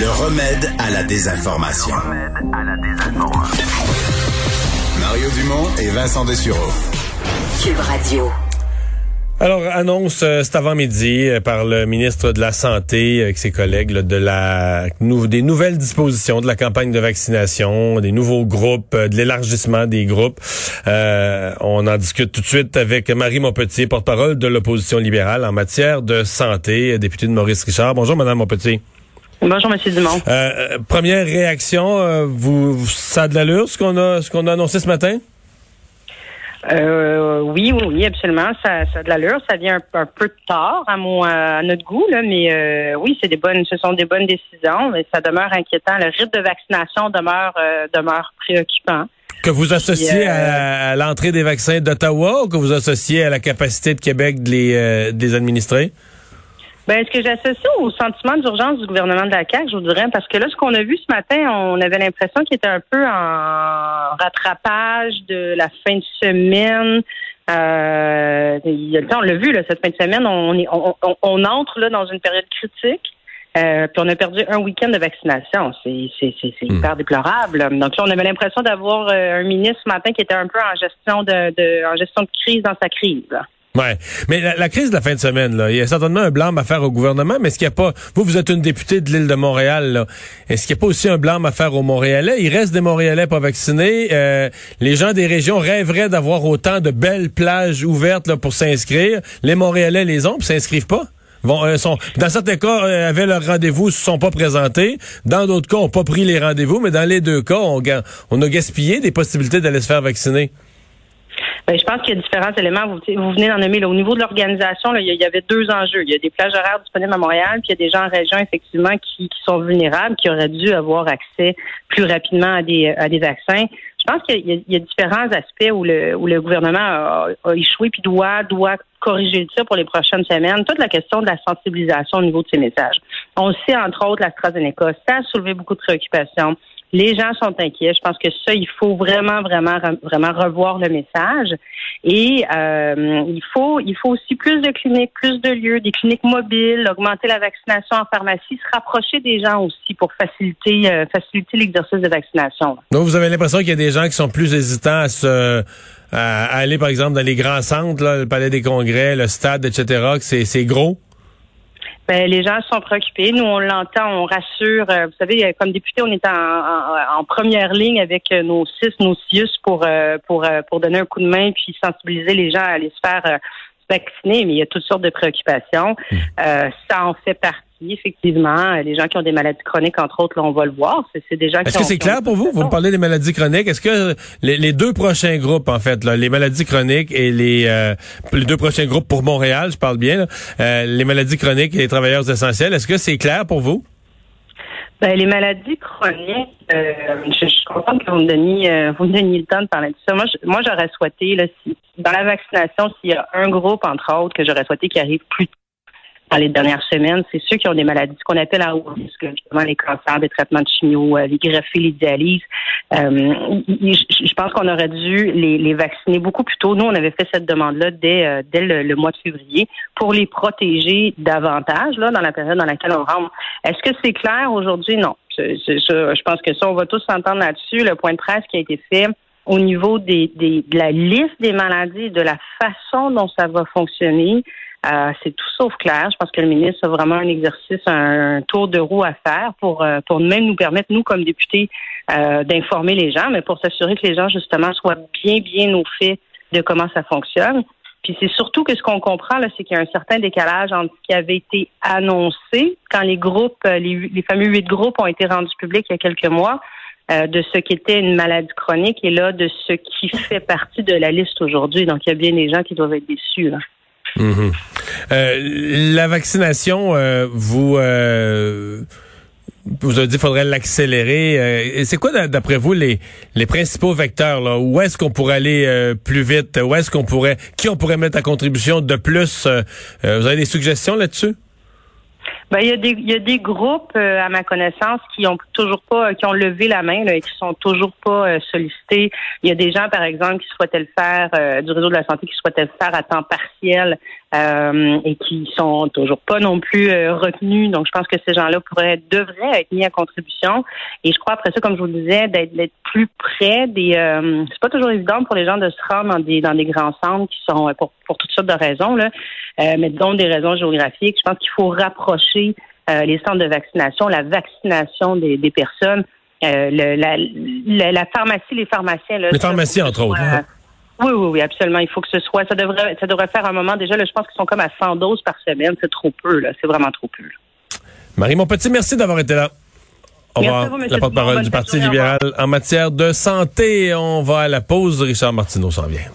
Le remède à la désinformation. Mario Dumont et Vincent Dessureau. Cube Radio. Alors, annonce euh, cet avant-midi euh, par le ministre de la Santé avec ses collègues là, de la nou- des nouvelles dispositions de la campagne de vaccination, des nouveaux groupes, euh, de l'élargissement des groupes. Euh, on en discute tout de suite avec Marie Montpetit, porte-parole de l'opposition libérale en matière de santé, députée de Maurice Richard. Bonjour, Madame Montpetit. Bonjour, Monsieur Dumont. Euh, euh, première réaction, euh, vous, ça a de l'allure ce qu'on a, ce qu'on a annoncé ce matin? Euh, oui, oui, oui, absolument. Ça, ça a de l'allure. Ça vient un, un peu tard à mon, à notre goût, là, mais euh, oui, c'est des bonnes, ce sont des bonnes décisions. Mais ça demeure inquiétant. Le rythme de vaccination demeure, euh, demeure préoccupant. Que vous associez Puis, à, à l'entrée des vaccins d'Ottawa ou que vous associez à la capacité de Québec de les, de les administrer? Ben, ce que j'associe au sentiment d'urgence du gouvernement de la CAQ, je vous dirais, parce que là, ce qu'on a vu ce matin, on avait l'impression qu'il était un peu en rattrapage de la fin de semaine. Euh, il y a le temps, on l'a vu là, cette fin de semaine, on, est, on, on, on entre là dans une période critique. Euh, puis on a perdu un week-end de vaccination. C'est c'est- c'est- c'est hyper déplorable. Donc là, on avait l'impression d'avoir euh, un ministre ce matin qui était un peu en gestion de, de en gestion de crise dans sa crise. Ouais. Mais la, crise de la fin de semaine, là, il y a certainement un blâme à faire au gouvernement, mais est-ce qu'il n'y a pas, vous, vous êtes une députée de l'île de Montréal. Est-ce qu'il n'y a pas aussi un blâme à faire aux Montréalais? Il reste des Montréalais pas vaccinés. Euh, les gens des régions rêveraient d'avoir autant de belles plages ouvertes, là, pour s'inscrire. Les Montréalais les ont, puis s'inscrivent pas. Vont, euh, sont, dans certains cas, euh, avaient leur rendez-vous, se sont pas présentés. Dans d'autres cas, ont pas pris les rendez-vous, mais dans les deux cas, on, on a gaspillé des possibilités d'aller se faire vacciner. Ben, je pense qu'il y a différents éléments. Vous, venez d'en nommer. Là, au niveau de l'organisation, là, il y avait deux enjeux. Il y a des plages horaires disponibles à Montréal, puis il y a des gens en région, effectivement, qui, sont vulnérables, qui auraient dû avoir accès plus rapidement à des, vaccins. Je pense qu'il y, a- différents aspects où le, gouvernement a, échoué puis doit, doit corriger le tir pour les prochaines semaines. Toute la question de la sensibilisation au niveau de ces messages. On sait, entre autres, l'AstraZeneca, ça a soulevé beaucoup de préoccupations. Les gens sont inquiets. Je pense que ça, il faut vraiment, vraiment, vraiment revoir le message. Et euh, il faut, il faut aussi plus de cliniques, plus de lieux, des cliniques mobiles, augmenter la vaccination en pharmacie, se rapprocher des gens aussi pour faciliter, euh, faciliter l'exercice de vaccination. Donc, vous avez l'impression qu'il y a des gens qui sont plus hésitants à se à, aller, par exemple, dans les grands centres, le palais des congrès, le stade, etc., que c'est gros? Ben, les gens sont préoccupés. Nous, on l'entend, on rassure. Euh, Vous savez, euh, comme député, on est en, en, en première ligne avec euh, nos six, nos CIUS pour, pour, pour donner un coup de main puis sensibiliser les gens à aller se faire vacciner. Mais il y a toutes sortes de préoccupations. Euh, ça en fait partie, effectivement. Les gens qui ont des maladies chroniques, entre autres, là, on va le voir. C'est, des gens Est-ce que c'est clair pour vous? Vous me parlez des maladies chroniques. Est-ce que les, les deux prochains groupes, en fait, là, les maladies chroniques et les, euh, les deux prochains groupes pour Montréal, je parle bien, là, euh, les maladies chroniques et les travailleurs essentiels, est-ce que c'est clair pour vous? Ben, les maladies chroniques, euh, je, je suis contente que vous me donniez, euh, vous me donniez le temps de parler de ça. Moi, je- moi j'aurais souhaité, là, si, dans la vaccination, s'il y a un groupe, entre autres, que j'aurais souhaité qui arrive plus tôt dans les dernières semaines, c'est ceux qui ont des maladies, ce qu'on appelle à haut risque, justement les cancers, les traitements de chimio, euh, les greffes, les dialyses. Euh, je pense qu'on aurait dû les, les vacciner beaucoup plus tôt. Nous, on avait fait cette demande-là dès, euh, dès le, mois de février pour les protéger davantage là, dans la période dans laquelle on rentre. Est-ce que c'est clair aujourd'hui? Non. Je, je- pense que ça, on va tous s'entendre là-dessus. Le point de presse qui a été fait au niveau des, des- de la liste des maladies, de la façon dont ça va fonctionner, euh, c'est tout sauf clair. Je pense que le ministre a vraiment un exercice, un, tour de roue à faire pour, euh, pour même nous permettre, nous, comme députés, euh, d'informer les gens, mais pour s'assurer que les gens, justement, soient bien, bien au fait de comment ça fonctionne. Puis c'est surtout que ce qu'on comprend, là, c'est qu'il y a un certain décalage entre ce qui avait été annoncé quand les groupes, euh, les, les fameux huit groupes ont été rendus publics il y a quelques mois, de ce qui était une maladie chronique et là, de ce qui fait partie de la liste aujourd'hui. Donc, il y a bien des gens qui doivent être déçus. Là. Mhm. Euh, la vaccination, euh, vous euh, vous avez dit qu'il faudrait l'accélérer. c'est quoi, d'après vous, les, les principaux vecteurs? Là? Où est-ce qu'on pourrait aller plus vite? Où est-ce qu'on pourrait, qui on pourrait mettre à contribution de plus? vous avez des suggestions là-dessus? Ben, il y a des il y a des groupes euh, à ma connaissance qui ont toujours pas qui ont levé la main là, et qui sont toujours pas euh, sollicités. Il y a des gens par exemple qui souhaitaient le faire euh, du réseau de la santé qui souhaitaient le faire à temps partiel et qui sont toujours pas non plus retenus. Donc je pense que ces gens-là pourraient devraient être mis à contribution. Et je crois après ça comme je vous le disais d'être plus près des c'est pas toujours évident pour les gens de se rendre dans des dans des grands centres qui sont pour pour toutes sortes de raisons là, mais dont des raisons géographiques. Je pense qu'il faut rapprocher euh, les centres de vaccination, la vaccination des, personnes, euh, la, pharmacie, les pharmaciens. les pharmacies, entre autres. Hein. Oui, oui, oui, absolument. Il faut que ce soit. Ça devrait, ça devrait faire un moment. Déjà, je pense qu'ils sont comme à 100 doses par semaine. C'est trop peu, là. C'est vraiment trop peu. Marie Monpetit, merci d'avoir été là. Au revoir. la porte-parole du Parti libéral en matière de santé. On va à la pause. Richard Martineau s'en vient.